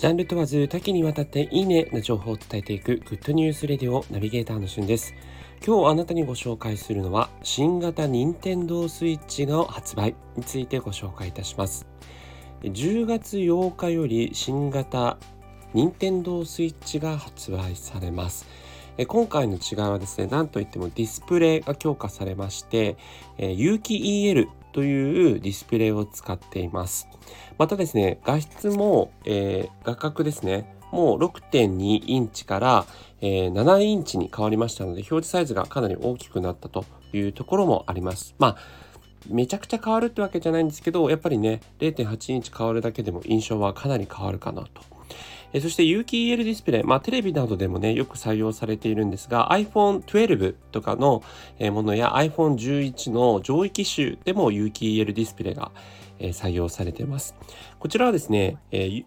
ジャンル問わず多岐にわたっていいねな情報を伝えていくグッドニュースレディオナビゲーターのしゅんです。今日あなたにご紹介するのは新型任天堂スイッチの発売についてご紹介いたします。10月8日より新型任天堂スイッチが発売されます。今回の違いはですね、なんといってもディスプレイが強化されまして、有機 EL というディスプレイを使っています。またですね、画質も、えー、画角ですね、もう6.2インチから、えー、7インチに変わりましたので、表示サイズがかなり大きくなったというところもあります。まあめちゃくちゃ変わるってわけじゃないんですけど、やっぱりね、0.8インチ変わるだけでも印象はかなり変わるかなと。えそして有機 EL ディスプレイ、まあテレビなどでもね、よく採用されているんですが、iPhone 12とかのものや iPhone 11の上位機種でも有機 EL ディスプレイが採用されています。こちらはですね、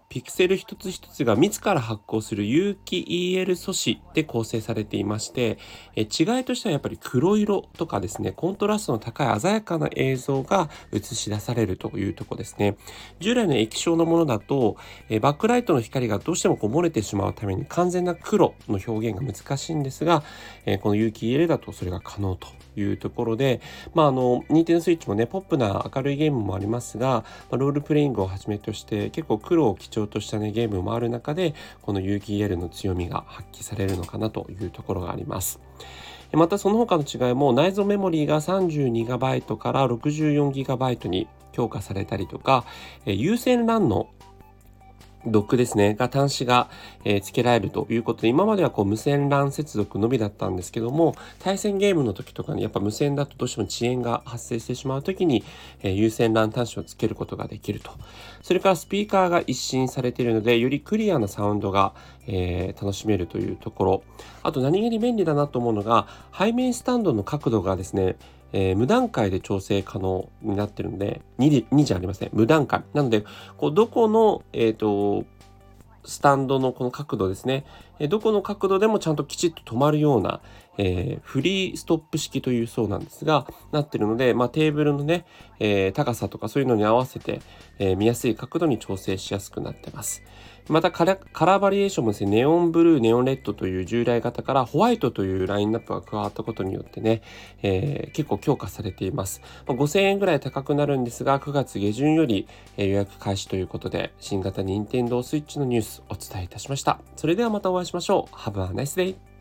ピクセル一つ一つが自ら発光する有機 EL 素子で構成されていまして、違いとしてはやっぱり黒色とかですね、コントラストの高い鮮やかな映像が映し出されるというとこですね。従来の液晶のものだと、バックライトの光がどうしてもこう漏れてしまうために完全な黒の表現が難しいんですが、えこの有機 EL だとそれが可能というところで、まあ、あの、ニンテンドスイッチもね、ポップな明るいゲームもありますが、まロールプレイングをはじめとして結構黒を基調としたね、ゲームもある中で、この有機 EL の強みが発揮されるのかなというところがあります。またその他の違いも内蔵メモリーが 32GB から 64GB に強化されたりとか、有線 LAN のドックですね、が端子が、えー、付けられるということで、今まではこう無線 LAN 接続のみだったんですけども、対戦ゲームの時とかにやっぱ無線だとどうしても遅延が発生してしまう時に、えー、有線 LAN 端子を付けることができると。それからスピーカーが一新されているので、よりクリアなサウンドが、えー、楽しめるというところ。あと何気に便利だなと思うのが、背面スタンドの角度がですね、えー、無段階で調整可能になってるんで、2, 2じゃありません。無段階。なので、こうどこの、えっ、ー、と、スタンドのこの角度ですね。えどこの角度でもちゃんときちっと止まるような、えー、フリーストップ式というそうなんですが、なってるので、まあ、テーブルのね、えー、高さとかそういうのに合わせて、えー、見やすい角度に調整しやすくなってます。またカラーバリエーションもですね、ネオンブルー、ネオンレッドという従来型からホワイトというラインナップが加わったことによってね、えー、結構強化されています。まあ、5000円ぐらい高くなるんですが、9月下旬より、予約開始ということで、新型任天堂 switch のニュースお伝えいたしました。それではまたお会いしましょう。Have a nice day!